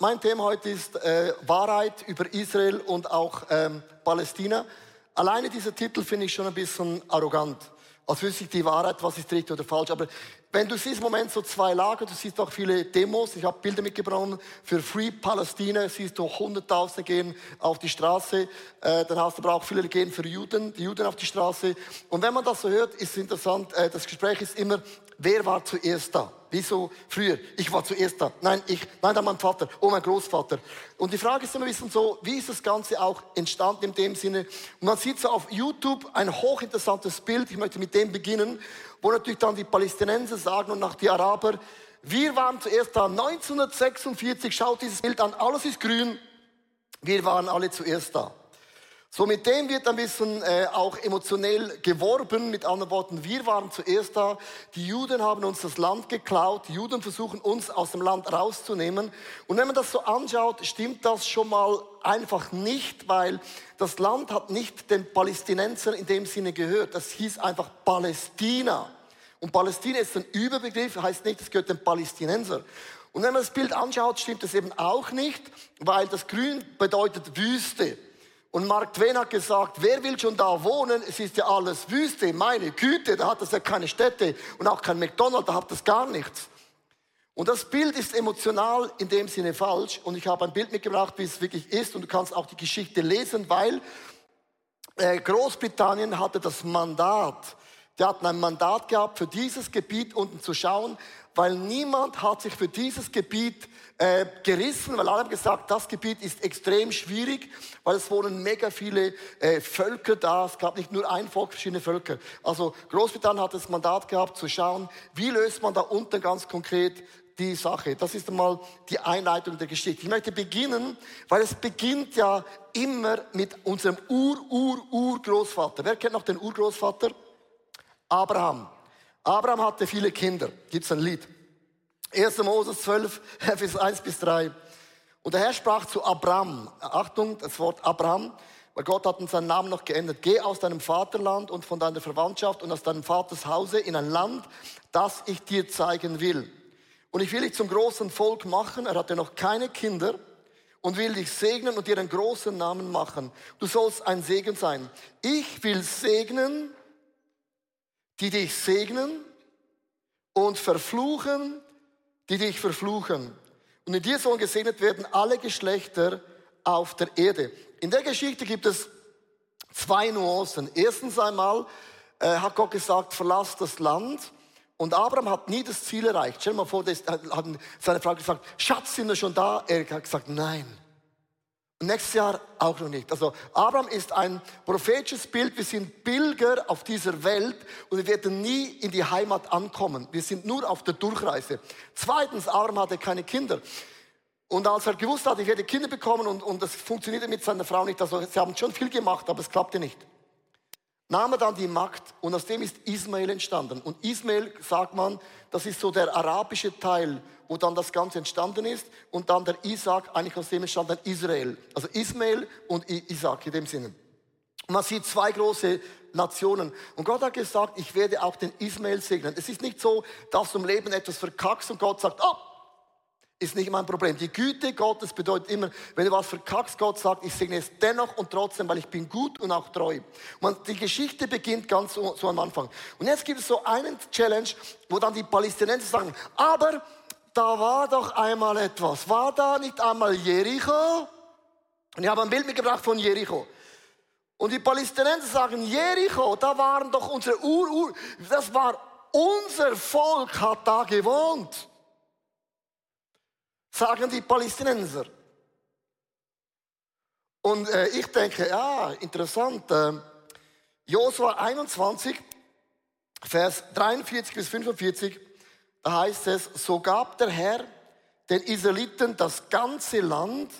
mein Thema heute ist äh, Wahrheit über Israel und auch ähm, Palästina. Alleine dieser Titel finde ich schon ein bisschen arrogant. Als wüsste ich die Wahrheit, was ist richtig oder falsch. Aber wenn du siehst im Moment so zwei Lager, du siehst auch viele Demos, ich habe Bilder mitgebracht für Free Palästina, siehst du Hunderttausende gehen auf die Straße, äh, dann hast du aber auch viele, gehen für Juden, die Juden auf die Straße. Und wenn man das so hört, ist es interessant, äh, das Gespräch ist immer, wer war zuerst da? Wieso früher? Ich war zuerst da. Nein, ich, nein, dann mein Vater, oh mein Großvater. Und die Frage ist immer ein bisschen so, wie ist das Ganze auch entstanden in dem Sinne? Und man sieht so auf YouTube ein hochinteressantes Bild, ich möchte mit dem beginnen, wo natürlich dann die Palästinenser sagen und nach die Araber, wir waren zuerst da 1946, schaut dieses Bild an, alles ist grün, wir waren alle zuerst da. So mit dem wird ein bisschen äh, auch emotionell geworben. Mit anderen Worten, wir waren zuerst da. Die Juden haben uns das Land geklaut. Die Juden versuchen uns aus dem Land rauszunehmen. Und wenn man das so anschaut, stimmt das schon mal einfach nicht, weil das Land hat nicht den Palästinensern in dem Sinne gehört. Das hieß einfach Palästina. Und Palästina ist ein Überbegriff, heißt nicht, es gehört den Palästinenser. Und wenn man das Bild anschaut, stimmt das eben auch nicht, weil das Grün bedeutet Wüste. Und Mark Twain hat gesagt, wer will schon da wohnen? Es ist ja alles Wüste. Meine Güte, da hat es ja keine Städte und auch kein McDonald's, da hat es gar nichts. Und das Bild ist emotional in dem Sinne falsch. Und ich habe ein Bild mitgebracht, wie es wirklich ist. Und du kannst auch die Geschichte lesen, weil äh, Großbritannien hatte das Mandat. Die hatten ein Mandat gehabt, für dieses Gebiet unten zu schauen, weil niemand hat sich für dieses Gebiet äh, gerissen, weil alle haben gesagt, das Gebiet ist extrem schwierig, weil es wohnen mega viele äh, Völker da. Es gab nicht nur ein Volk, verschiedene Völker. Also Großbritannien hat das Mandat gehabt, zu schauen, wie löst man da unten ganz konkret die Sache. Das ist einmal die Einleitung der Geschichte. Ich möchte beginnen, weil es beginnt ja immer mit unserem Ur-Ur-Ur-Großvater. Wer kennt noch den Urgroßvater? Abraham. Abraham hatte viele Kinder. Gibt's ein Lied. 1. Moses 12, Vers 1 bis 3. Und der Herr sprach zu Abraham, Achtung, das Wort Abraham, weil Gott hat uns seinen Namen noch geändert. Geh aus deinem Vaterland und von deiner Verwandtschaft und aus deinem Vaters Hause in ein Land, das ich dir zeigen will. Und ich will dich zum großen Volk machen. Er hatte noch keine Kinder und will dich segnen und dir einen großen Namen machen. Du sollst ein Segen sein. Ich will segnen, die dich segnen und verfluchen, die dich verfluchen. Und in dir sollen gesegnet werden alle Geschlechter auf der Erde. In der Geschichte gibt es zwei Nuancen. Erstens einmal äh, hat Gott gesagt, verlass das Land. Und Abraham hat nie das Ziel erreicht. Stell dir mal vor, das, hat seine Frau gesagt, Schatz, sind wir schon da? Er hat gesagt, nein. Nächstes Jahr auch noch nicht. Also Abraham ist ein prophetisches Bild. Wir sind Pilger auf dieser Welt und wir werden nie in die Heimat ankommen. Wir sind nur auf der Durchreise. Zweitens, Abraham hatte keine Kinder. Und als er gewusst hat, ich werde Kinder bekommen und, und das funktionierte mit seiner Frau nicht, also sie haben schon viel gemacht, aber es klappte nicht nahm er dann die Magd und aus dem ist Ismael entstanden. Und Ismael, sagt man, das ist so der arabische Teil, wo dann das Ganze entstanden ist. Und dann der Isaac, eigentlich aus dem entstand dann Israel. Also Ismael und Isaac in dem Sinne. Und man sieht zwei große Nationen. Und Gott hat gesagt, ich werde auch den Ismael segnen. Es ist nicht so, dass du im Leben etwas verkackst und Gott sagt, oh, ist nicht mein Problem. Die Güte Gottes bedeutet immer, wenn du was verkackst, Gott sagt, ich segne es dennoch und trotzdem, weil ich bin gut und auch treu. Und die Geschichte beginnt ganz so, so am Anfang. Und jetzt gibt es so einen Challenge, wo dann die Palästinenser sagen, aber da war doch einmal etwas. War da nicht einmal Jericho? Und ich habe ein Bild mitgebracht von Jericho. Und die Palästinenser sagen, Jericho, da waren doch unsere Ur-Ur, das war unser Volk hat da gewohnt sagen die Palästinenser. Und äh, ich denke, ja, interessant. Äh, Josua 21, Vers 43 bis 45, da heißt es, so gab der Herr den Israeliten das ganze Land,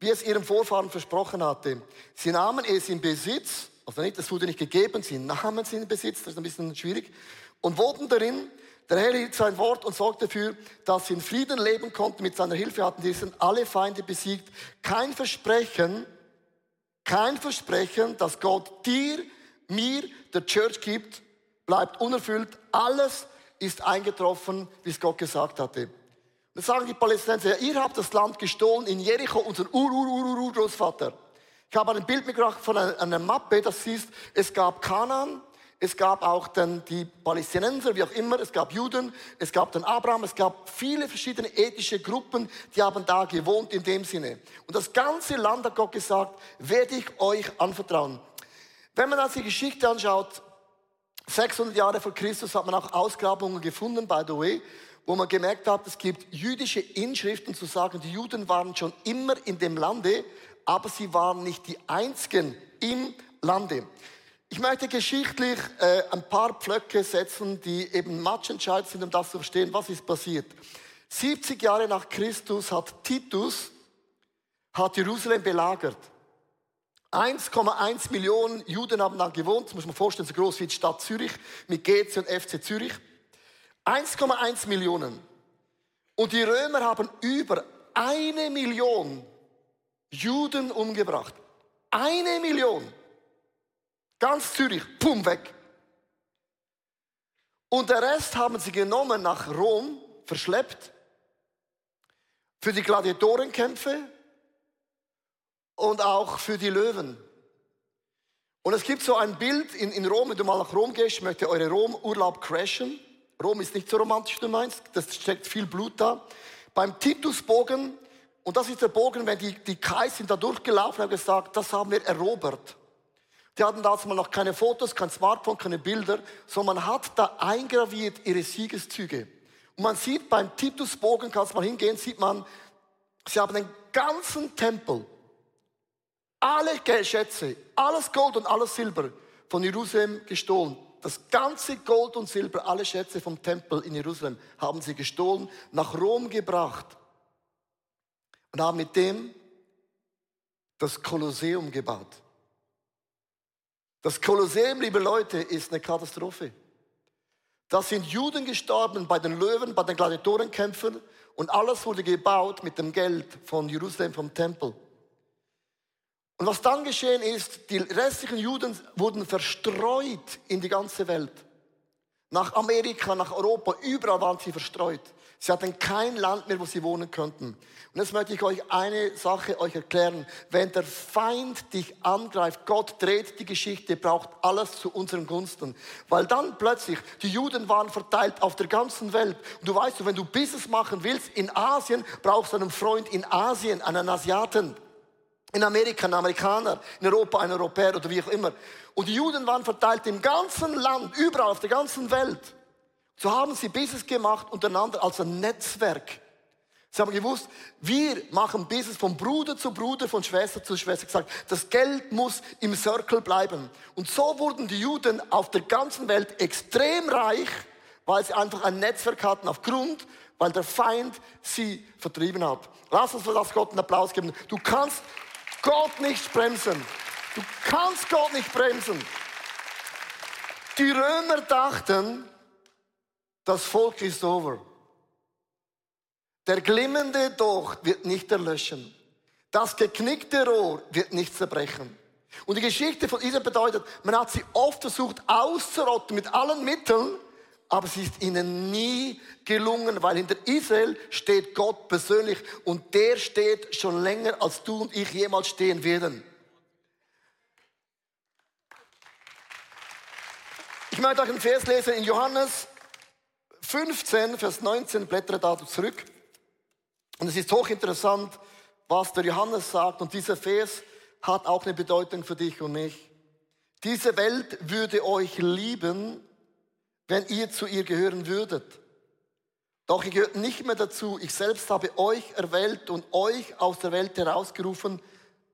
wie es ihrem Vorfahren versprochen hatte. Sie nahmen es in Besitz, also nicht, es wurde nicht gegeben, sie nahmen es in Besitz, das ist ein bisschen schwierig, und wohnten darin der Herr hielt sein Wort und sorgte dafür, dass sie in Frieden leben konnten. Mit seiner Hilfe hatten sind alle Feinde besiegt. Kein Versprechen, kein Versprechen, dass Gott dir, mir, der Church gibt, bleibt unerfüllt. Alles ist eingetroffen, wie es Gott gesagt hatte. Dann sagen die Palästinenser, ihr habt das Land gestohlen in Jericho, unser Ur-Ur-Ur-Ur-Großvater. Ich habe ein Bild mitgebracht von einer, einer Mappe, das siehst, es gab Kanaan, es gab auch dann die Palästinenser, wie auch immer, es gab Juden, es gab den Abraham, es gab viele verschiedene ethische Gruppen, die haben da gewohnt in dem Sinne. Und das ganze Land hat Gott gesagt, werde ich euch anvertrauen. Wenn man also die Geschichte anschaut, 600 Jahre vor Christus hat man auch Ausgrabungen gefunden, by the way, wo man gemerkt hat, es gibt jüdische Inschriften zu sagen, die Juden waren schon immer in dem Lande, aber sie waren nicht die einzigen im Lande. Ich möchte geschichtlich äh, ein paar Pflöcke setzen, die eben matchentscheidend sind, um das zu verstehen, was ist passiert. 70 Jahre nach Christus hat Titus hat Jerusalem belagert. 1,1 Millionen Juden haben da gewohnt, das muss man vorstellen, so groß wie die Stadt Zürich mit GC und FC Zürich. 1,1 Millionen. Und die Römer haben über eine Million Juden umgebracht. Eine Million. Ganz Zürich, pum, weg. Und der Rest haben sie genommen nach Rom, verschleppt, für die Gladiatorenkämpfe und auch für die Löwen. Und es gibt so ein Bild in, in Rom, wenn du mal nach Rom gehst, ich möchte eure Rom-Urlaub crashen. Rom ist nicht so romantisch, du meinst, das steckt viel Blut da. Beim Titusbogen, und das ist der Bogen, wenn die, die Kais sind da durchgelaufen und haben gesagt, das haben wir erobert. Die hatten damals mal noch keine Fotos, kein Smartphone, keine Bilder, sondern man hat da eingraviert ihre Siegeszüge. Und man sieht beim Titusbogen, kannst mal hingehen, sieht man, sie haben den ganzen Tempel, alle Schätze, alles Gold und alles Silber von Jerusalem gestohlen. Das ganze Gold und Silber, alle Schätze vom Tempel in Jerusalem haben sie gestohlen, nach Rom gebracht und haben mit dem das Kolosseum gebaut. Das Kolosseum, liebe Leute, ist eine Katastrophe. Da sind Juden gestorben bei den Löwen, bei den Gladiatorenkämpfen und alles wurde gebaut mit dem Geld von Jerusalem, vom Tempel. Und was dann geschehen ist, die restlichen Juden wurden verstreut in die ganze Welt. Nach Amerika, nach Europa, überall waren sie verstreut. Sie hatten kein Land mehr, wo sie wohnen könnten. Und jetzt möchte ich euch eine Sache euch erklären. Wenn der Feind dich angreift, Gott dreht die Geschichte, braucht alles zu unseren Gunsten. Weil dann plötzlich, die Juden waren verteilt auf der ganzen Welt. Und du weißt, wenn du Business machen willst in Asien, brauchst du einen Freund in Asien, einen Asiaten. In Amerika einen Amerikaner, in Europa einen Europäer oder wie auch immer. Und die Juden waren verteilt im ganzen Land, überall auf der ganzen Welt. So haben sie Business gemacht untereinander als ein Netzwerk. Sie haben gewusst, wir machen Business von Bruder zu Bruder, von Schwester zu Schwester. Gesagt, das Geld muss im Circle bleiben. Und so wurden die Juden auf der ganzen Welt extrem reich, weil sie einfach ein Netzwerk hatten aufgrund, weil der Feind sie vertrieben hat. Lass uns für das Gott einen Applaus geben. Du kannst Gott nicht bremsen. Du kannst Gott nicht bremsen. Die Römer dachten, das Volk ist over. Der glimmende Docht wird nicht erlöschen. Das geknickte Rohr wird nicht zerbrechen. Und die Geschichte von Israel bedeutet, man hat sie oft versucht auszurotten mit allen Mitteln, aber sie ist ihnen nie gelungen, weil hinter Israel steht Gott persönlich und der steht schon länger, als du und ich jemals stehen werden. Ich möchte euch einen Vers lesen in Johannes 15, Vers 19, blättere da zurück. Und es ist hochinteressant, was der Johannes sagt. Und dieser Vers hat auch eine Bedeutung für dich und mich. Diese Welt würde euch lieben, wenn ihr zu ihr gehören würdet. Doch ihr gehört nicht mehr dazu. Ich selbst habe euch erwählt und euch aus der Welt herausgerufen.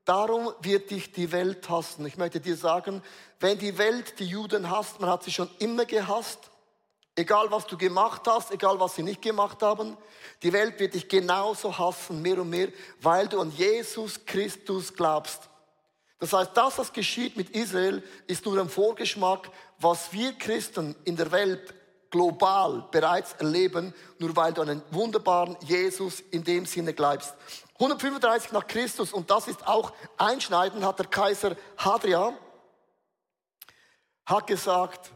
Darum wird dich die Welt hassen. Ich möchte dir sagen, wenn die Welt die Juden hasst, man hat sie schon immer gehasst, Egal was du gemacht hast, egal was sie nicht gemacht haben, die Welt wird dich genauso hassen, mehr und mehr, weil du an Jesus Christus glaubst. Das heißt, das, was geschieht mit Israel, ist nur ein Vorgeschmack, was wir Christen in der Welt global bereits erleben, nur weil du an einen wunderbaren Jesus in dem Sinne glaubst. 135 nach Christus, und das ist auch einschneidend, hat der Kaiser Hadria, hat gesagt,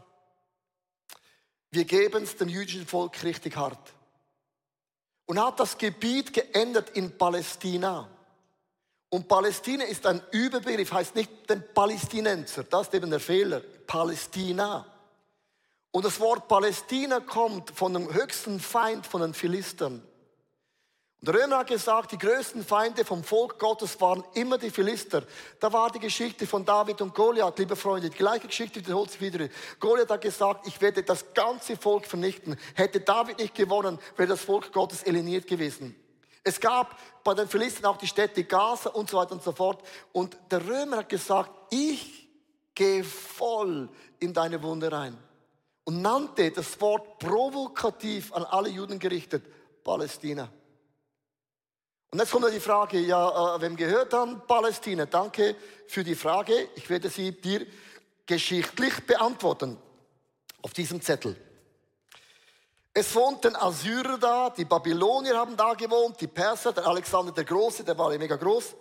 wir geben es dem jüdischen Volk richtig hart. und hat das Gebiet geändert in Palästina. Und Palästina ist ein Überbegriff, heißt nicht den Palästinenser, das ist eben der Fehler, Palästina. Und das Wort Palästina kommt von dem höchsten Feind von den Philistern. Und der Römer hat gesagt, die größten Feinde vom Volk Gottes waren immer die Philister. Da war die Geschichte von David und Goliath, liebe Freunde. Die gleiche Geschichte wiederholt sich wieder. Goliath hat gesagt, ich werde das ganze Volk vernichten. Hätte David nicht gewonnen, wäre das Volk Gottes eliminiert gewesen. Es gab bei den Philistern auch die Städte Gaza und so weiter und so fort. Und der Römer hat gesagt, ich gehe voll in deine Wunde rein. Und nannte das Wort provokativ an alle Juden gerichtet, Palästina. Und jetzt kommt die Frage, ja, äh, wem gehört dann Palästina? Danke für die Frage. Ich werde sie dir geschichtlich beantworten auf diesem Zettel. Es wohnten Assyrer da, die Babylonier haben da gewohnt, die Perser, der Alexander der Große, der war ja mega groß,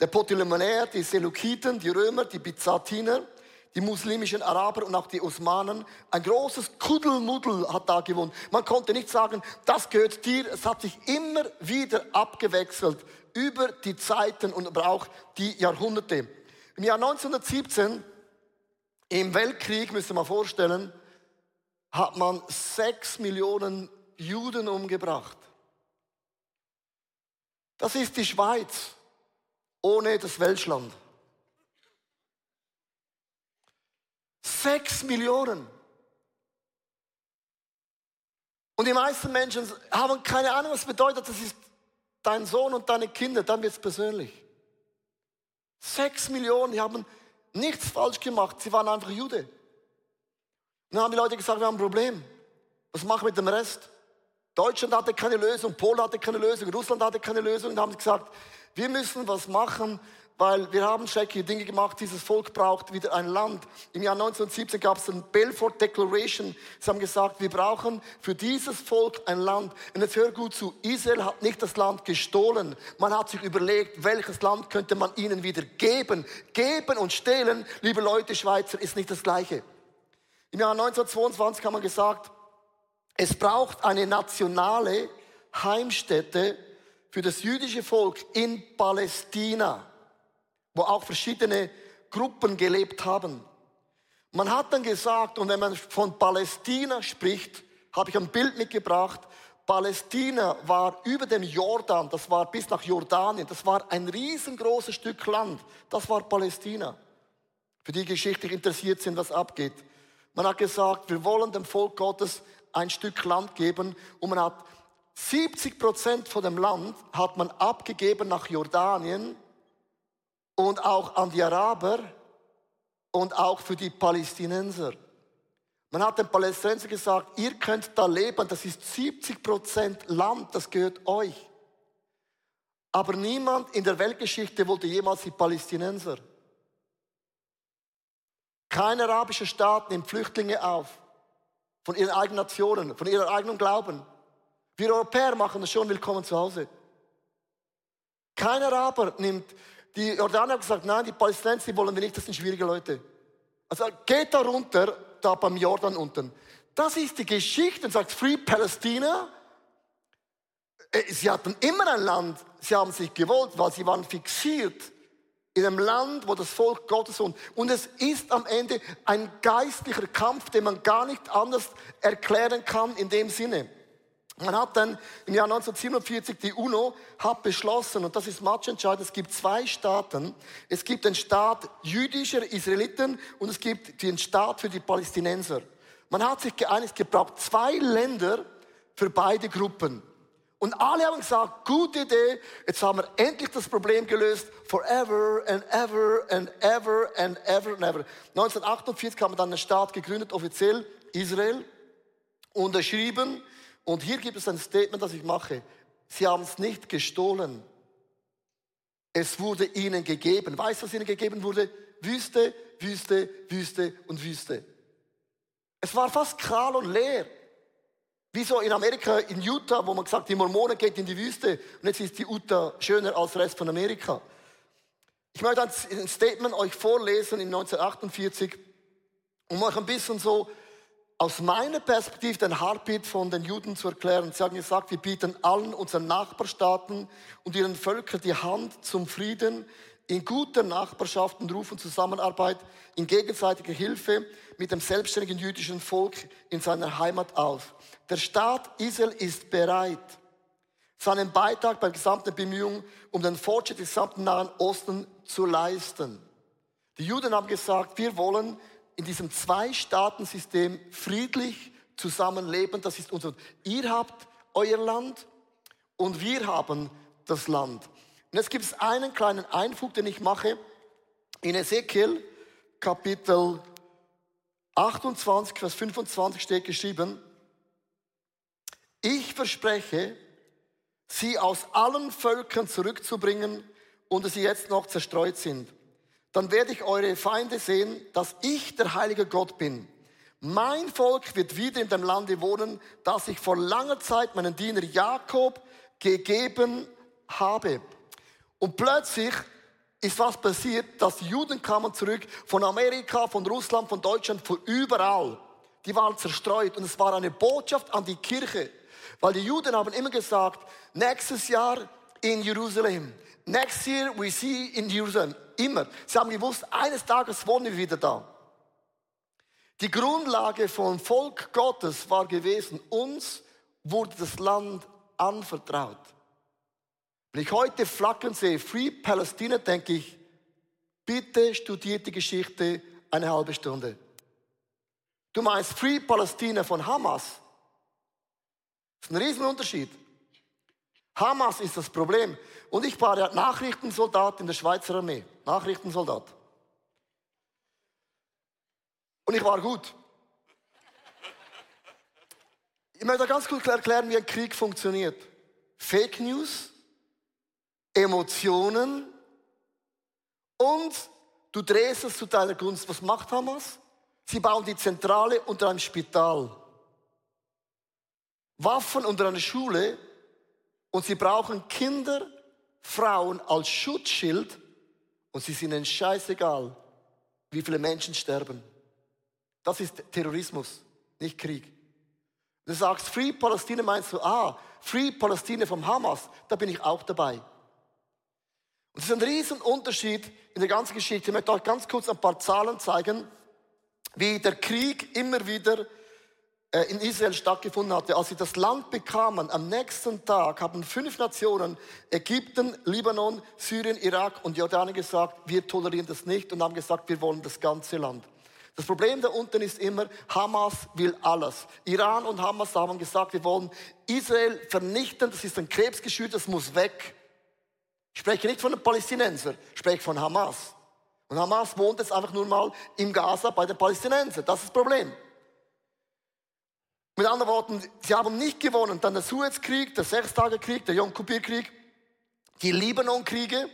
der Ptolemäer, die Seleukiden, die Römer, die Byzantiner, die muslimischen Araber und auch die Osmanen. Ein großes Kuddelmuddel hat da gewohnt. Man konnte nicht sagen, das gehört dir. Es hat sich immer wieder abgewechselt über die Zeiten und auch die Jahrhunderte. Im Jahr 1917, im Weltkrieg, müsst ihr mal vorstellen, hat man sechs Millionen Juden umgebracht. Das ist die Schweiz ohne das Welschland. Sechs Millionen. Und die meisten Menschen haben keine Ahnung, was bedeutet, das ist dein Sohn und deine Kinder, dann wird es persönlich. Sechs Millionen, die haben nichts falsch gemacht, sie waren einfach Jude. Dann haben die Leute gesagt, wir haben ein Problem. Was machen wir mit dem Rest? Deutschland hatte keine Lösung, Polen hatte keine Lösung, Russland hatte keine Lösung. Und haben gesagt, wir müssen was machen, weil wir haben schreckliche Dinge gemacht. Dieses Volk braucht wieder ein Land. Im Jahr 1917 gab es ein Belfort Declaration. Sie haben gesagt, wir brauchen für dieses Volk ein Land. Und jetzt hör gut zu. Israel hat nicht das Land gestohlen. Man hat sich überlegt, welches Land könnte man ihnen wieder geben. Geben und stehlen, liebe Leute, Schweizer, ist nicht das Gleiche. Im Jahr 1922 haben wir gesagt, es braucht eine nationale Heimstätte für das jüdische Volk in Palästina, wo auch verschiedene Gruppen gelebt haben. Man hat dann gesagt, und wenn man von Palästina spricht, habe ich ein Bild mitgebracht, Palästina war über dem Jordan, das war bis nach Jordanien, das war ein riesengroßes Stück Land, das war Palästina. Für die geschichtlich interessiert sind, was abgeht. Man hat gesagt, wir wollen dem Volk Gottes ein Stück Land geben und man hat 70 Prozent von dem Land hat man abgegeben nach Jordanien und auch an die Araber und auch für die Palästinenser. Man hat den Palästinensern gesagt, ihr könnt da leben, das ist 70 Prozent Land, das gehört euch. Aber niemand in der Weltgeschichte wollte jemals die Palästinenser. Kein arabischer Staat nimmt Flüchtlinge auf. Von ihren eigenen Nationen, von ihrem eigenen Glauben. Wir Europäer machen das schon willkommen zu Hause. Kein Araber nimmt, die Jordanier haben gesagt, nein, die Palästinenser wollen wir nicht, das sind schwierige Leute. Also geht da runter, da beim Jordan unten. Das ist die Geschichte und sagt Free Palestina. Äh, sie hatten immer ein Land, sie haben sich gewollt, weil sie waren fixiert in einem Land, wo das Volk Gottes wohnt. Und es ist am Ende ein geistlicher Kampf, den man gar nicht anders erklären kann in dem Sinne. Man hat dann im Jahr 1947 die UNO hat beschlossen, und das ist matchentscheidend, es gibt zwei Staaten. Es gibt den Staat jüdischer Israeliten und es gibt den Staat für die Palästinenser. Man hat sich geeinigt, es gebraucht zwei Länder für beide Gruppen. Und alle haben gesagt, gute Idee, jetzt haben wir endlich das Problem gelöst, forever and ever and ever and ever and ever. 1948 haben wir dann einen Staat gegründet, offiziell Israel, unterschrieben. Und hier gibt es ein Statement, das ich mache. Sie haben es nicht gestohlen. Es wurde ihnen gegeben. Weißt du, was ihnen gegeben wurde? Wüste, Wüste, Wüste und Wüste. Es war fast kahl und leer. Wie so in Amerika, in Utah, wo man gesagt, die Mormonen geht in die Wüste und jetzt ist die Utah schöner als der Rest von Amerika. Ich möchte ein Statement euch vorlesen in 1948, um euch ein bisschen so aus meiner Perspektive den Heartbeat von den Juden zu erklären. Sie haben gesagt, wir bieten allen unseren Nachbarstaaten und ihren Völkern die Hand zum Frieden, in guter Nachbarschaft und rufen Zusammenarbeit, in gegenseitiger Hilfe mit dem selbstständigen jüdischen Volk in seiner Heimat auf. Der Staat Israel ist bereit, seinen Beitrag bei gesamten Bemühungen um den Fortschritt des gesamten Nahen Osten zu leisten. Die Juden haben gesagt, wir wollen in diesem Zwei-Staaten-System friedlich zusammenleben. Das ist unser. Ihr habt euer Land und wir haben das Land. Und jetzt gibt es einen kleinen Einfug, den ich mache. In Ezekiel Kapitel 28, Vers 25 steht geschrieben, ich verspreche, sie aus allen Völkern zurückzubringen und sie jetzt noch zerstreut sind. Dann werde ich eure Feinde sehen, dass ich der heilige Gott bin. Mein Volk wird wieder in dem Lande wohnen, das ich vor langer Zeit meinen Diener Jakob gegeben habe. Und plötzlich ist was passiert, dass die Juden kamen zurück von Amerika, von Russland, von Deutschland, von überall. Die waren zerstreut und es war eine Botschaft an die Kirche. Weil die Juden haben immer gesagt, nächstes Jahr in Jerusalem. Next year we see in Jerusalem. Immer. Sie haben gewusst, eines Tages wohnen wir wieder da. Die Grundlage vom Volk Gottes war gewesen, uns wurde das Land anvertraut. Wenn ich heute Flaggen sehe, Free Palestine, denke ich, bitte studiert die Geschichte eine halbe Stunde. Du meinst Free Palestine von Hamas? Das ist ein Riesenunterschied. Hamas ist das Problem. Und ich war ja Nachrichtensoldat in der Schweizer Armee. Nachrichtensoldat. Und ich war gut. Ich möchte ganz kurz erklären, wie ein Krieg funktioniert. Fake News Emotionen und du drehst es zu deiner Gunst. Was macht Hamas? Sie bauen die Zentrale unter einem Spital. Waffen unter einer Schule und sie brauchen Kinder, Frauen als Schutzschild und sie sind ihnen scheißegal, wie viele Menschen sterben. Das ist Terrorismus, nicht Krieg. Du sagst Free Palästina, meinst du, ah, Free Palästina vom Hamas, da bin ich auch dabei. Und es ist ein Riesenunterschied in der ganzen Geschichte. Ich möchte euch ganz kurz ein paar Zahlen zeigen, wie der Krieg immer wieder in Israel stattgefunden hatte. Als sie das Land bekamen, am nächsten Tag haben fünf Nationen, Ägypten, Libanon, Syrien, Irak und Jordanien gesagt, wir tolerieren das nicht und haben gesagt, wir wollen das ganze Land. Das Problem da unten ist immer, Hamas will alles. Iran und Hamas haben gesagt, wir wollen Israel vernichten, das ist ein Krebsgeschwür, das muss weg. Ich spreche nicht von den Palästinensern, ich spreche von Hamas. Und Hamas wohnt jetzt einfach nur mal im Gaza bei den Palästinensern. Das ist das Problem. Mit anderen Worten, sie haben nicht gewonnen. Dann der Suezkrieg, der Sechstagekrieg, der Yom Kippur-Krieg, die Libanon-Kriege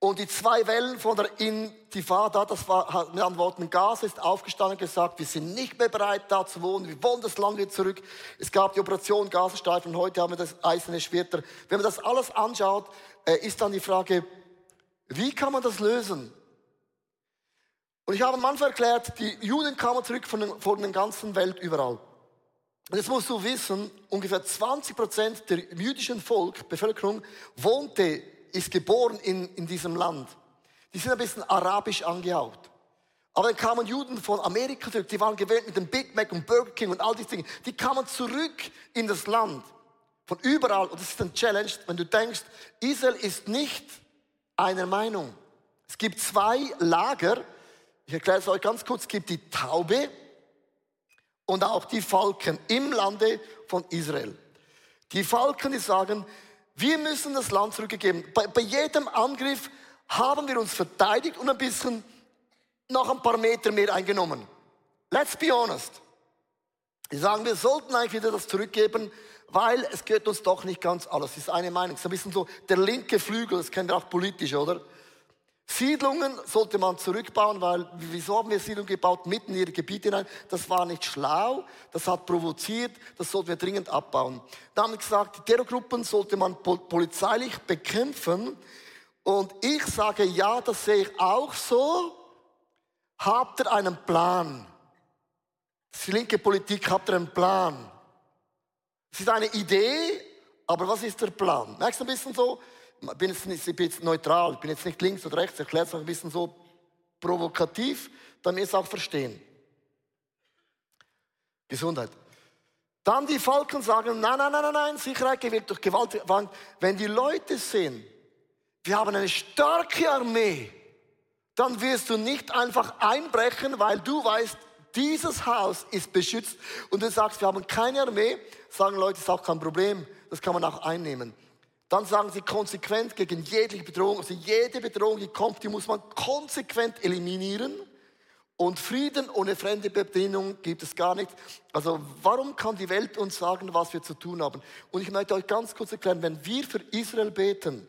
und die zwei Wellen von der Intifada. Das war mit anderen Worten, Gaza ist aufgestanden und gesagt, wir sind nicht mehr bereit, da zu wohnen. Wir wollen das Land wieder zurück. Es gab die Operation Gazastreifen und heute haben wir das eiserne Schwerter. Wenn man das alles anschaut, äh, ist dann die Frage, wie kann man das lösen? Und ich habe Anfang erklärt, die Juden kamen zurück von, von der ganzen Welt überall. Und jetzt musst du wissen, ungefähr 20 Prozent der jüdischen Volk, Bevölkerung, wohnte, ist geboren in, in diesem Land. Die sind ein bisschen arabisch angehaucht. Aber dann kamen Juden von Amerika zurück, die waren gewöhnt mit dem Big Mac und Burger King und all diese Dinge. Die kamen zurück in das Land. Von überall. Und das ist ein Challenge, wenn du denkst, Israel ist nicht einer Meinung. Es gibt zwei Lager. Ich erkläre es euch ganz kurz. Es gibt die Taube und auch die Falken im Lande von Israel. Die Falken, die sagen, wir müssen das Land zurückgeben. Bei, bei jedem Angriff haben wir uns verteidigt und ein bisschen noch ein paar Meter mehr eingenommen. Let's be honest. Die sagen, wir sollten eigentlich wieder das zurückgeben, weil es gehört uns doch nicht ganz alles. Das ist eine Meinung. Das ist ein bisschen so der linke Flügel, das kennt ihr auch politisch, oder? Siedlungen sollte man zurückbauen, weil wieso haben wir Siedlungen gebaut mitten in ihre Gebiete hinein? Das war nicht schlau, das hat provoziert, das sollten wir dringend abbauen. Da haben gesagt, die Terrorgruppen sollte man polizeilich bekämpfen. Und ich sage, ja, das sehe ich auch so. Habt ihr einen Plan? die linke Politik, habt ihr einen Plan? Es ist eine Idee, aber was ist der Plan? Merkst du ein bisschen so? Ich bin jetzt, nicht, ich bin jetzt neutral, ich bin jetzt nicht links oder rechts, ich erkläre es auch ein bisschen so provokativ, damit wir es auch verstehen. Gesundheit. Dann die Falken sagen, nein, nein, nein, nein, nein, Sicherheit gewinnt durch Gewalt. Wenn die Leute sehen, wir haben eine starke Armee, dann wirst du nicht einfach einbrechen, weil du weißt, dieses Haus ist beschützt und du sagst, wir haben keine Armee, sagen Leute, ist auch kein Problem, das kann man auch einnehmen. Dann sagen sie konsequent gegen jegliche Bedrohung, also jede Bedrohung, die kommt, die muss man konsequent eliminieren. Und Frieden ohne fremde Bedienung gibt es gar nicht. Also warum kann die Welt uns sagen, was wir zu tun haben? Und ich möchte euch ganz kurz erklären, wenn wir für Israel beten,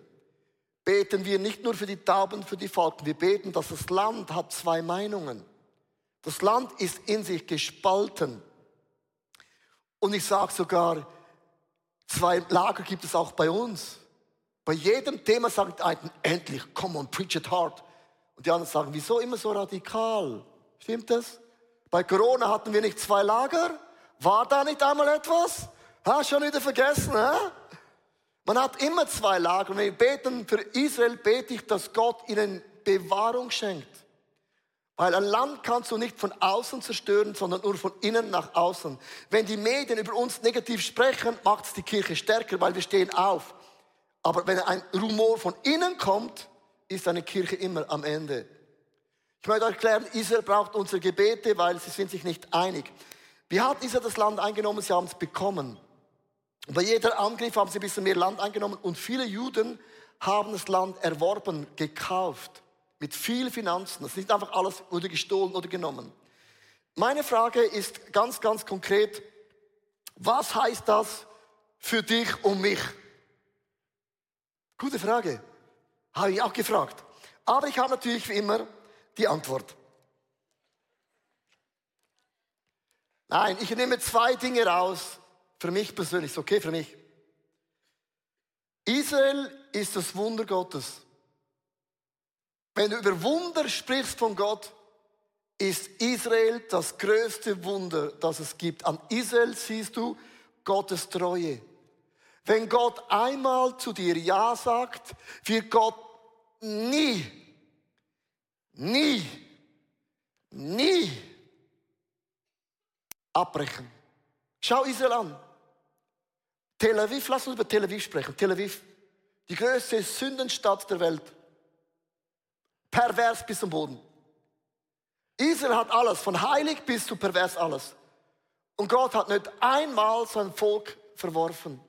beten wir nicht nur für die Tauben, für die Falken. Wir beten, dass das Land hat zwei Meinungen. Das Land ist in sich gespalten. Und ich sage sogar, zwei Lager gibt es auch bei uns. Bei jedem Thema sagt einen, endlich, come on, preach it hard. Und die anderen sagen, wieso immer so radikal? Stimmt das? Bei Corona hatten wir nicht zwei Lager? War da nicht einmal etwas? Ha, schon wieder vergessen, ha? Man hat immer zwei Lager. Und wenn wir beten für Israel, bete ich, dass Gott ihnen Bewahrung schenkt. Weil ein Land kannst du nicht von außen zerstören, sondern nur von innen nach außen. Wenn die Medien über uns negativ sprechen, macht es die Kirche stärker, weil wir stehen auf. Aber wenn ein Rumor von innen kommt, ist eine Kirche immer am Ende. Ich möchte euch erklären, Israel braucht unsere Gebete, weil sie sind sich nicht einig. Wie hat Israel das Land eingenommen? Sie haben es bekommen. Und bei jeder Angriff haben sie ein bisschen mehr Land eingenommen und viele Juden haben das Land erworben, gekauft. Mit viel Finanzen. Das ist nicht einfach alles wurde gestohlen oder genommen. Meine Frage ist ganz, ganz konkret. Was heißt das für dich und mich? Gute Frage. Habe ich auch gefragt. Aber ich habe natürlich wie immer die Antwort. Nein, ich nehme zwei Dinge raus, für mich persönlich, ist okay für mich. Israel ist das Wunder Gottes. Wenn du über Wunder sprichst von Gott, ist Israel das größte Wunder, das es gibt. An Israel siehst du Gottes Treue. Wenn Gott einmal zu dir Ja sagt, wird Gott nie, nie, nie abbrechen. Schau Israel an. Tel Aviv, lass uns über Tel Aviv sprechen. Tel Aviv, die größte Sündenstadt der Welt. Pervers bis zum Boden. Israel hat alles, von heilig bis zu pervers alles. Und Gott hat nicht einmal sein Volk verworfen.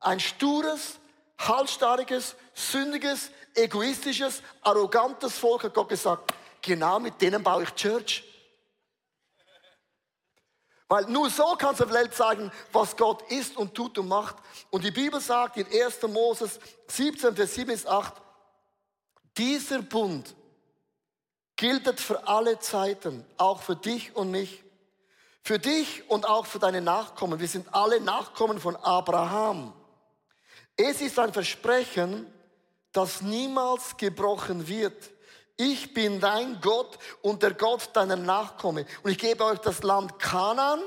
Ein stures, halsstarriges, sündiges, egoistisches, arrogantes Volk hat Gott gesagt, genau mit denen baue ich Church. Weil nur so kannst du der Welt sagen, was Gott ist und tut und macht. Und die Bibel sagt in 1. Moses 17, Vers 7 bis 8, dieser Bund gilt für alle Zeiten, auch für dich und mich. Für dich und auch für deine Nachkommen. Wir sind alle Nachkommen von Abraham. Es ist ein Versprechen, das niemals gebrochen wird. Ich bin dein Gott und der Gott deiner Nachkommen. Und ich gebe euch das Land Kanaan,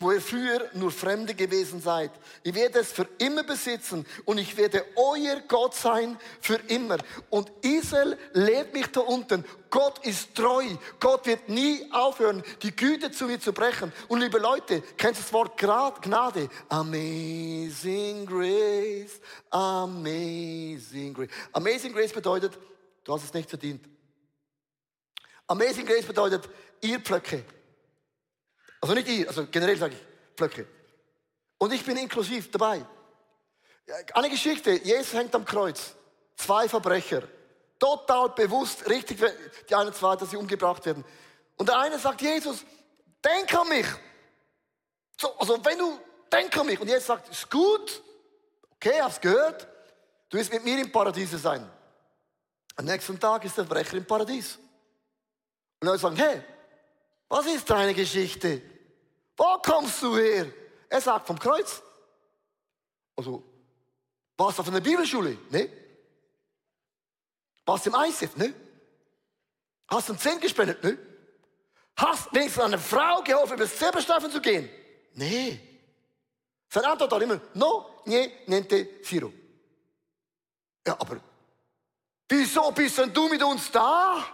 wo ihr früher nur Fremde gewesen seid. Ich werde es für immer besitzen und ich werde euer Gott sein für immer. Und Israel lebt mich da unten. Gott ist treu. Gott wird nie aufhören, die Güte zu mir zu brechen. Und liebe Leute, kennst du das Wort Gnade? Amazing Grace, Amazing Grace. Amazing Grace bedeutet, Du hast es nicht verdient. Amazing Grace bedeutet ihr Pflöcke. Also nicht ihr, also generell sage ich Pflöcke. Und ich bin inklusiv dabei. Eine Geschichte, Jesus hängt am Kreuz. Zwei Verbrecher. Total bewusst, richtig, die einen zwei, dass sie umgebracht werden. Und der eine sagt, Jesus, denk an mich. So, also wenn du, denk an mich. Und Jesus sagt, ist gut, okay, hab's gehört. Du wirst mit mir im Paradiese sein. Am nächsten Tag ist der Verbrecher im Paradies. Und Leute sagen, hey, was ist deine Geschichte? Wo kommst du her? Er sagt vom Kreuz. Also, warst du auf einer Bibelschule? Ne? Warst du im ISF? Ne? Hast du einen Zehn gespendet? Ne? Hast wenigstens einer Frau geholfen, über das Zebrastreifen zu gehen? Nee. Seine Antwort war immer, no, nie, niente, zero. Ja, aber wieso bist denn du mit uns da?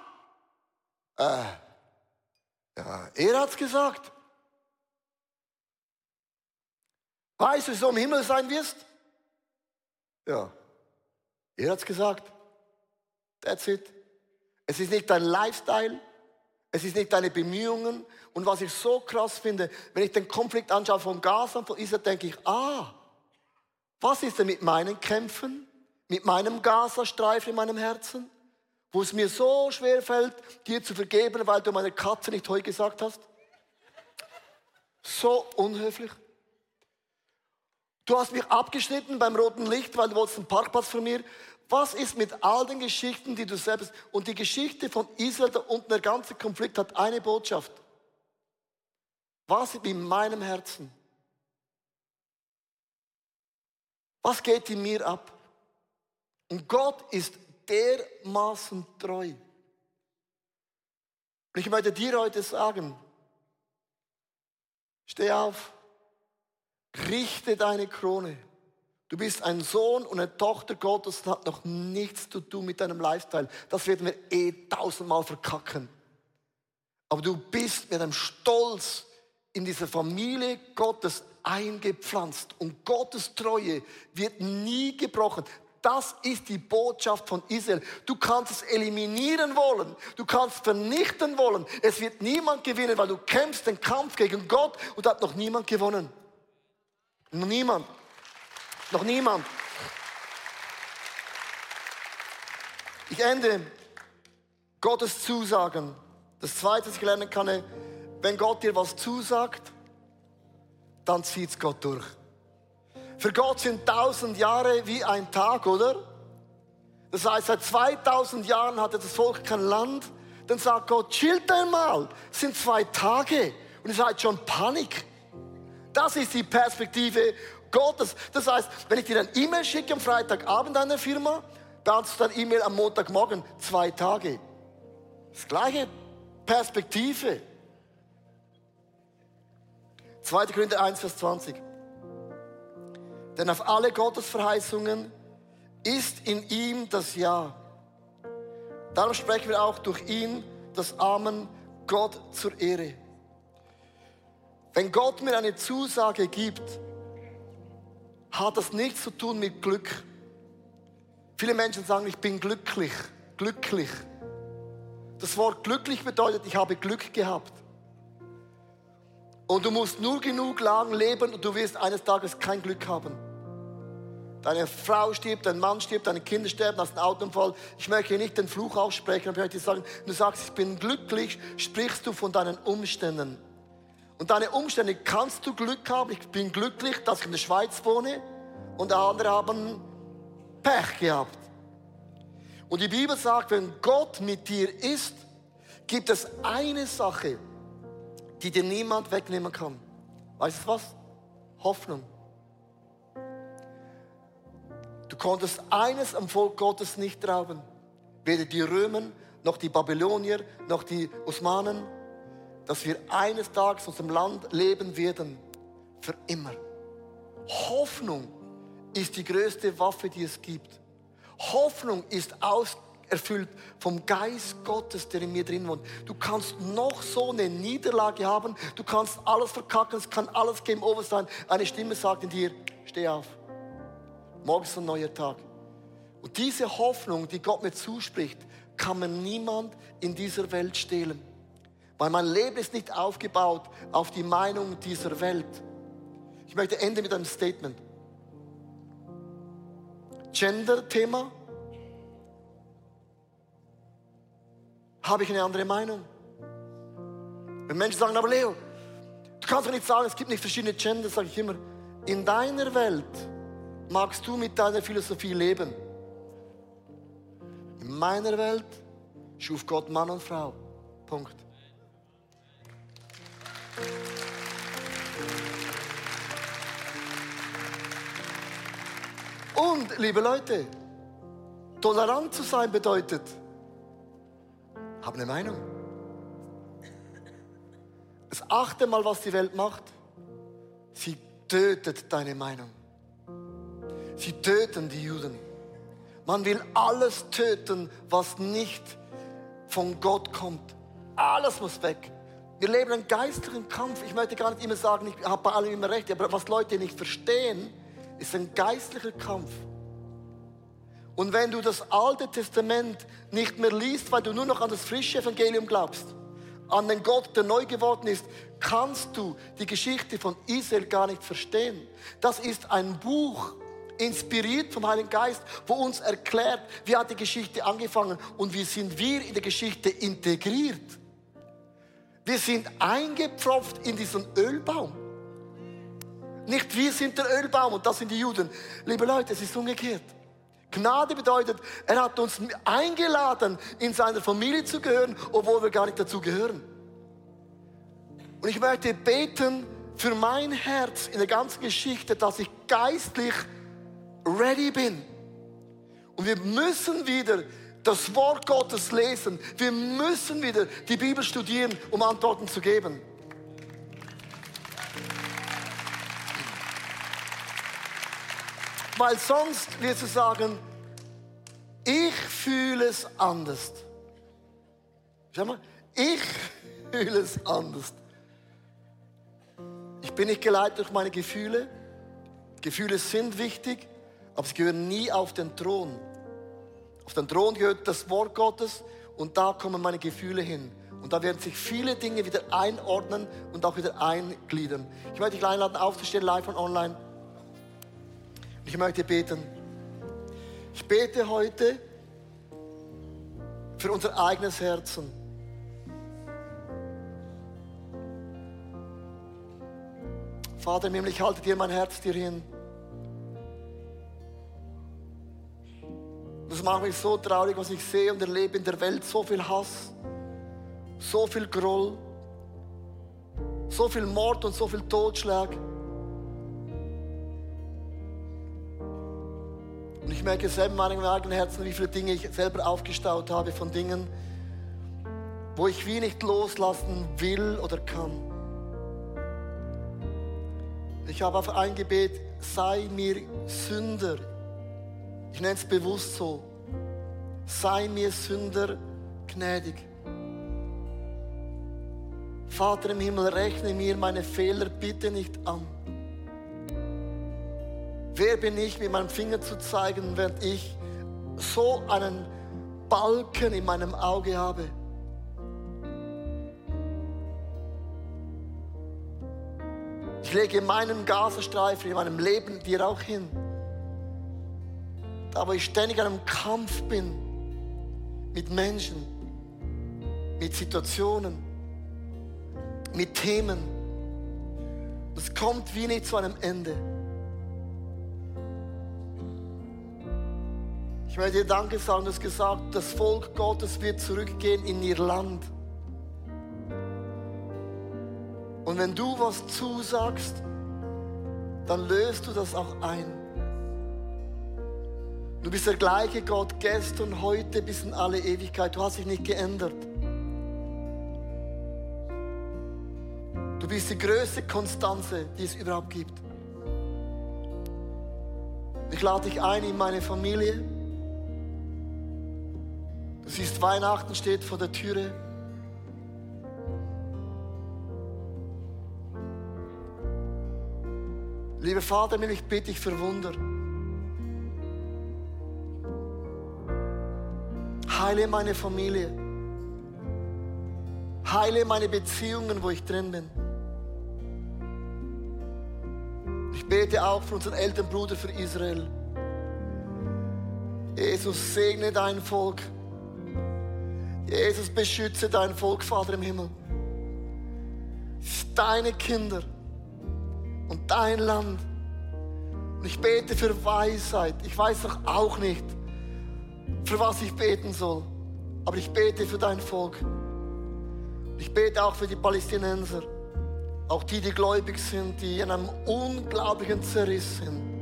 Äh, ja, er hat's gesagt. Weißt du, wie du im Himmel sein wirst? Ja, er hat's gesagt. That's it. Es ist nicht dein Lifestyle, es ist nicht deine Bemühungen. Und was ich so krass finde, wenn ich den Konflikt anschaue von Gaza und von Israel, denke ich, ah, was ist denn mit meinen Kämpfen, mit meinem Gazastreifen in meinem Herzen, wo es mir so schwer fällt, dir zu vergeben, weil du meiner Katze nicht heu gesagt hast? So unhöflich. Du hast mich abgeschnitten beim roten Licht, weil du wolltest einen Parkplatz von mir. Was ist mit all den Geschichten, die du selbst... Und die Geschichte von Israel unten, der ganze Konflikt hat eine Botschaft. Was ist in meinem Herzen? Was geht in mir ab? Und Gott ist dermaßen treu. Und ich möchte dir heute sagen, steh auf, richte deine Krone. Du bist ein Sohn und eine Tochter Gottes und hat noch nichts zu tun mit deinem Lifestyle. Das werden wir eh tausendmal verkacken. Aber du bist mit einem Stolz in diese Familie Gottes eingepflanzt und Gottes Treue wird nie gebrochen. Das ist die Botschaft von Israel. Du kannst es eliminieren wollen, du kannst vernichten wollen. Es wird niemand gewinnen, weil du kämpfst den Kampf gegen Gott und hat noch niemand gewonnen. Noch niemand. Noch niemand. Ich ende Gottes Zusagen. Das zweite, was ich lernen kann, wenn Gott dir was zusagt, dann zieht es Gott durch. Für Gott sind tausend Jahre wie ein Tag, oder? Das heißt, seit 2000 Jahren hatte das Volk kein Land. Dann sagt Gott, chillt einmal, es sind zwei Tage und ihr seid schon Panik. Das ist die Perspektive Gottes. Das heißt, wenn ich dir ein E-Mail schicke am Freitagabend einer Firma, dann hast du dein E-Mail am Montagmorgen zwei Tage. Das gleiche Perspektive. 2. Korinther 1, Vers 20. Denn auf alle Gottesverheißungen ist in ihm das Ja. Darum sprechen wir auch durch ihn das Amen Gott zur Ehre. Wenn Gott mir eine Zusage gibt, hat das nichts zu tun mit Glück. Viele Menschen sagen, ich bin glücklich, glücklich. Das Wort glücklich bedeutet, ich habe Glück gehabt. Und du musst nur genug lang leben und du wirst eines Tages kein Glück haben. Deine Frau stirbt, dein Mann stirbt, deine Kinder sterben aus einem Autounfall. Ich möchte nicht den Fluch aussprechen, aber ich möchte sagen, wenn du sagst, ich bin glücklich, sprichst du von deinen Umständen. Und deine Umstände kannst du Glück haben. Ich bin glücklich, dass ich in der Schweiz wohne und andere haben Pech gehabt. Und die Bibel sagt, wenn Gott mit dir ist, gibt es eine Sache, die dir niemand wegnehmen kann. Weißt du was? Hoffnung. Du konntest eines am Volk Gottes nicht rauben. Weder die Römer, noch die Babylonier, noch die Osmanen, dass wir eines Tages in unserem Land leben werden. Für immer. Hoffnung ist die größte Waffe, die es gibt. Hoffnung ist aus, erfüllt vom Geist Gottes, der in mir drin wohnt. Du kannst noch so eine Niederlage haben, du kannst alles verkacken, es kann alles Game Over sein. Eine Stimme sagt in dir, steh auf. Morgen ist ein neuer Tag. Und diese Hoffnung, die Gott mir zuspricht, kann mir niemand in dieser Welt stehlen. Weil mein Leben ist nicht aufgebaut auf die Meinung dieser Welt. Ich möchte enden mit einem Statement. Gender-Thema habe ich eine andere Meinung. Wenn Menschen sagen, aber Leo, du kannst doch nicht sagen, es gibt nicht verschiedene Gender, sage ich immer. In deiner Welt magst du mit deiner Philosophie leben. In meiner Welt schuf Gott Mann und Frau. Punkt. Und, liebe Leute, tolerant zu sein bedeutet, hab eine Meinung. Das achte Mal, was die Welt macht. Sie tötet deine Meinung. Sie töten die Juden. Man will alles töten, was nicht von Gott kommt. Alles muss weg. Wir leben einen geistlichen Kampf. Ich möchte gar nicht immer sagen, ich habe bei allem immer recht, aber was Leute nicht verstehen, ist ein geistlicher Kampf. Und wenn du das Alte Testament nicht mehr liest, weil du nur noch an das frische Evangelium glaubst, an den Gott, der neu geworden ist, kannst du die Geschichte von Israel gar nicht verstehen. Das ist ein Buch, inspiriert vom Heiligen Geist, wo uns erklärt, wie hat die Geschichte angefangen und wie sind wir in der Geschichte integriert. Wir sind eingepfropft in diesen Ölbaum. Nicht wir sind der Ölbaum und das sind die Juden. Liebe Leute, es ist umgekehrt. Gnade bedeutet, er hat uns eingeladen, in seiner Familie zu gehören, obwohl wir gar nicht dazu gehören. Und ich möchte beten für mein Herz in der ganzen Geschichte, dass ich geistlich ready bin. Und wir müssen wieder das Wort Gottes lesen. Wir müssen wieder die Bibel studieren, um Antworten zu geben. Weil sonst wirst du sagen, ich fühle es anders. Schau mal, ich fühle es anders. Ich bin nicht geleitet durch meine Gefühle. Gefühle sind wichtig, aber sie gehören nie auf den Thron. Auf den Thron gehört das Wort Gottes und da kommen meine Gefühle hin. Und da werden sich viele Dinge wieder einordnen und auch wieder eingliedern. Ich möchte dich einladen, aufzustehen, live und online. Ich möchte beten. Ich bete heute für unser eigenes Herzen. Vater im ich halte dir mein Herz dir hin. Das macht mich so traurig, was ich sehe und erlebe in der Welt. So viel Hass, so viel Groll, so viel Mord und so viel Totschlag. Und ich merke selber in meinem eigenen Herzen, wie viele Dinge ich selber aufgestaut habe von Dingen, wo ich wie nicht loslassen will oder kann. Ich habe auf ein Gebet, sei mir Sünder. Ich nenne es bewusst so. Sei mir Sünder gnädig. Vater im Himmel, rechne mir meine Fehler bitte nicht an. Wer bin ich, mit meinem Finger zu zeigen, während ich so einen Balken in meinem Auge habe? Ich lege meinen Gazastreifen in meinem Leben dir auch hin. Wo ich ständig in einem Kampf bin mit Menschen, mit Situationen, mit Themen. Das kommt wie nicht zu einem Ende. Ich möchte dir Danke sagen, du hast gesagt, das Volk Gottes wird zurückgehen in ihr Land. Und wenn du was zusagst, dann löst du das auch ein. Du bist der gleiche Gott gestern, heute bis in alle Ewigkeit. Du hast dich nicht geändert. Du bist die größte Konstanze, die es überhaupt gibt. Ich lade dich ein in meine Familie. Du siehst, Weihnachten steht vor der Türe. Lieber Vater, ich bitte dich für Wunder. Heile meine Familie. Heile meine Beziehungen, wo ich drin bin. Ich bete auch für unseren Elternbruder für Israel. Jesus, segne dein Volk. Jesus, beschütze dein Volk, Vater im Himmel. Deine Kinder und dein Land. Und ich bete für Weisheit. Ich weiß doch auch nicht, für was ich beten soll. Aber ich bete für dein Volk. Ich bete auch für die Palästinenser. Auch die, die gläubig sind, die in einem unglaublichen Zerriss sind.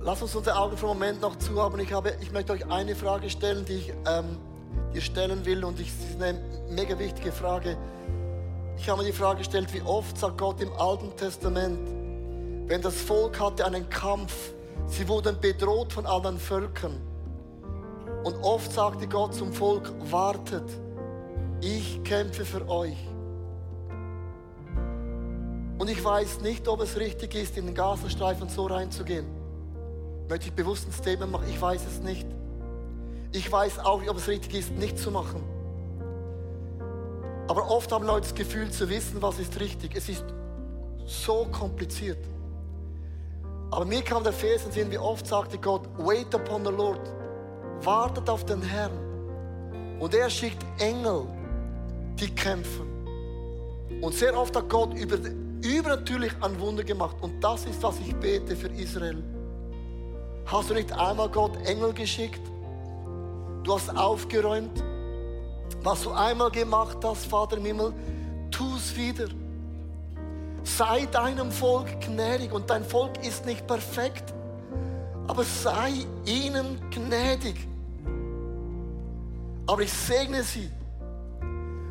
Lass uns unsere Augen für einen Moment noch zu haben. Ich, habe, ich möchte euch eine Frage stellen, die ich ähm, dir stellen will. Und es ist eine mega wichtige Frage. Ich habe mir die Frage gestellt, wie oft sagt Gott im Alten Testament, wenn das Volk hatte einen Kampf, sie wurden bedroht von anderen Völkern. Und oft sagte Gott zum Volk, wartet, ich kämpfe für euch. Und ich weiß nicht, ob es richtig ist, in den Gazastreifen so reinzugehen. Möchte ich bewusst ein Statement machen? Ich weiß es nicht. Ich weiß auch nicht, ob es richtig ist, nicht zu machen. Aber oft haben Leute das Gefühl zu wissen, was ist richtig. Es ist so kompliziert. Aber mir kam der Vers in Sinn, wie oft sagte Gott, wait upon the Lord. Wartet auf den Herrn. Und er schickt Engel, die kämpfen. Und sehr oft hat Gott über, übernatürlich ein Wunder gemacht. Und das ist, was ich bete für Israel. Hast du nicht einmal Gott Engel geschickt? Du hast aufgeräumt. Was du einmal gemacht hast, Vater im Himmel, tu es wieder. Sei deinem Volk gnädig und dein Volk ist nicht perfekt, aber sei ihnen gnädig. Aber ich segne sie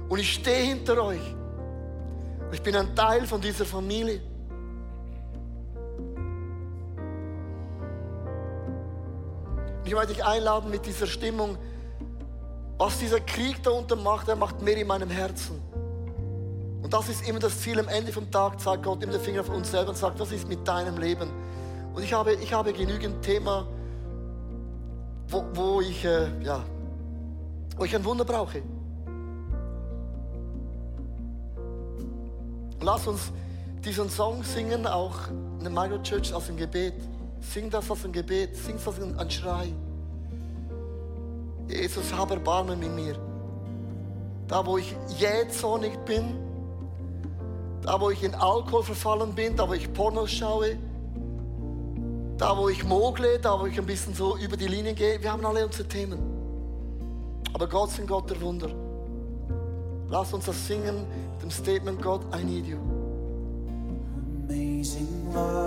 und ich stehe hinter euch. Ich bin ein Teil von dieser Familie. Ich möchte dich einladen mit dieser Stimmung, was dieser Krieg da unten macht, er macht mehr in meinem Herzen. Und das ist immer das Ziel. Am Ende vom Tag zeigt Gott immer den Finger auf uns selber und sagt, was ist mit deinem Leben? Und ich habe, ich habe genügend Thema, wo, wo ich, äh, ja, wo ich ein Wunder brauche. Lass uns diesen Song singen, auch in der Micro Church als ein Gebet. Sing das als ein Gebet, sing das als ein Schrei. Jesus, hab Erbarmen mit mir. Da, wo ich jähzornig bin, da, wo ich in Alkohol verfallen bin, da, wo ich Pornos schaue, da, wo ich mogle, da, wo ich ein bisschen so über die Linie gehe. Wir haben alle unsere Themen. Aber Gott ist ein Gott der Wunder. Lass uns das singen mit dem Statement Gott, I need you. Amazing love.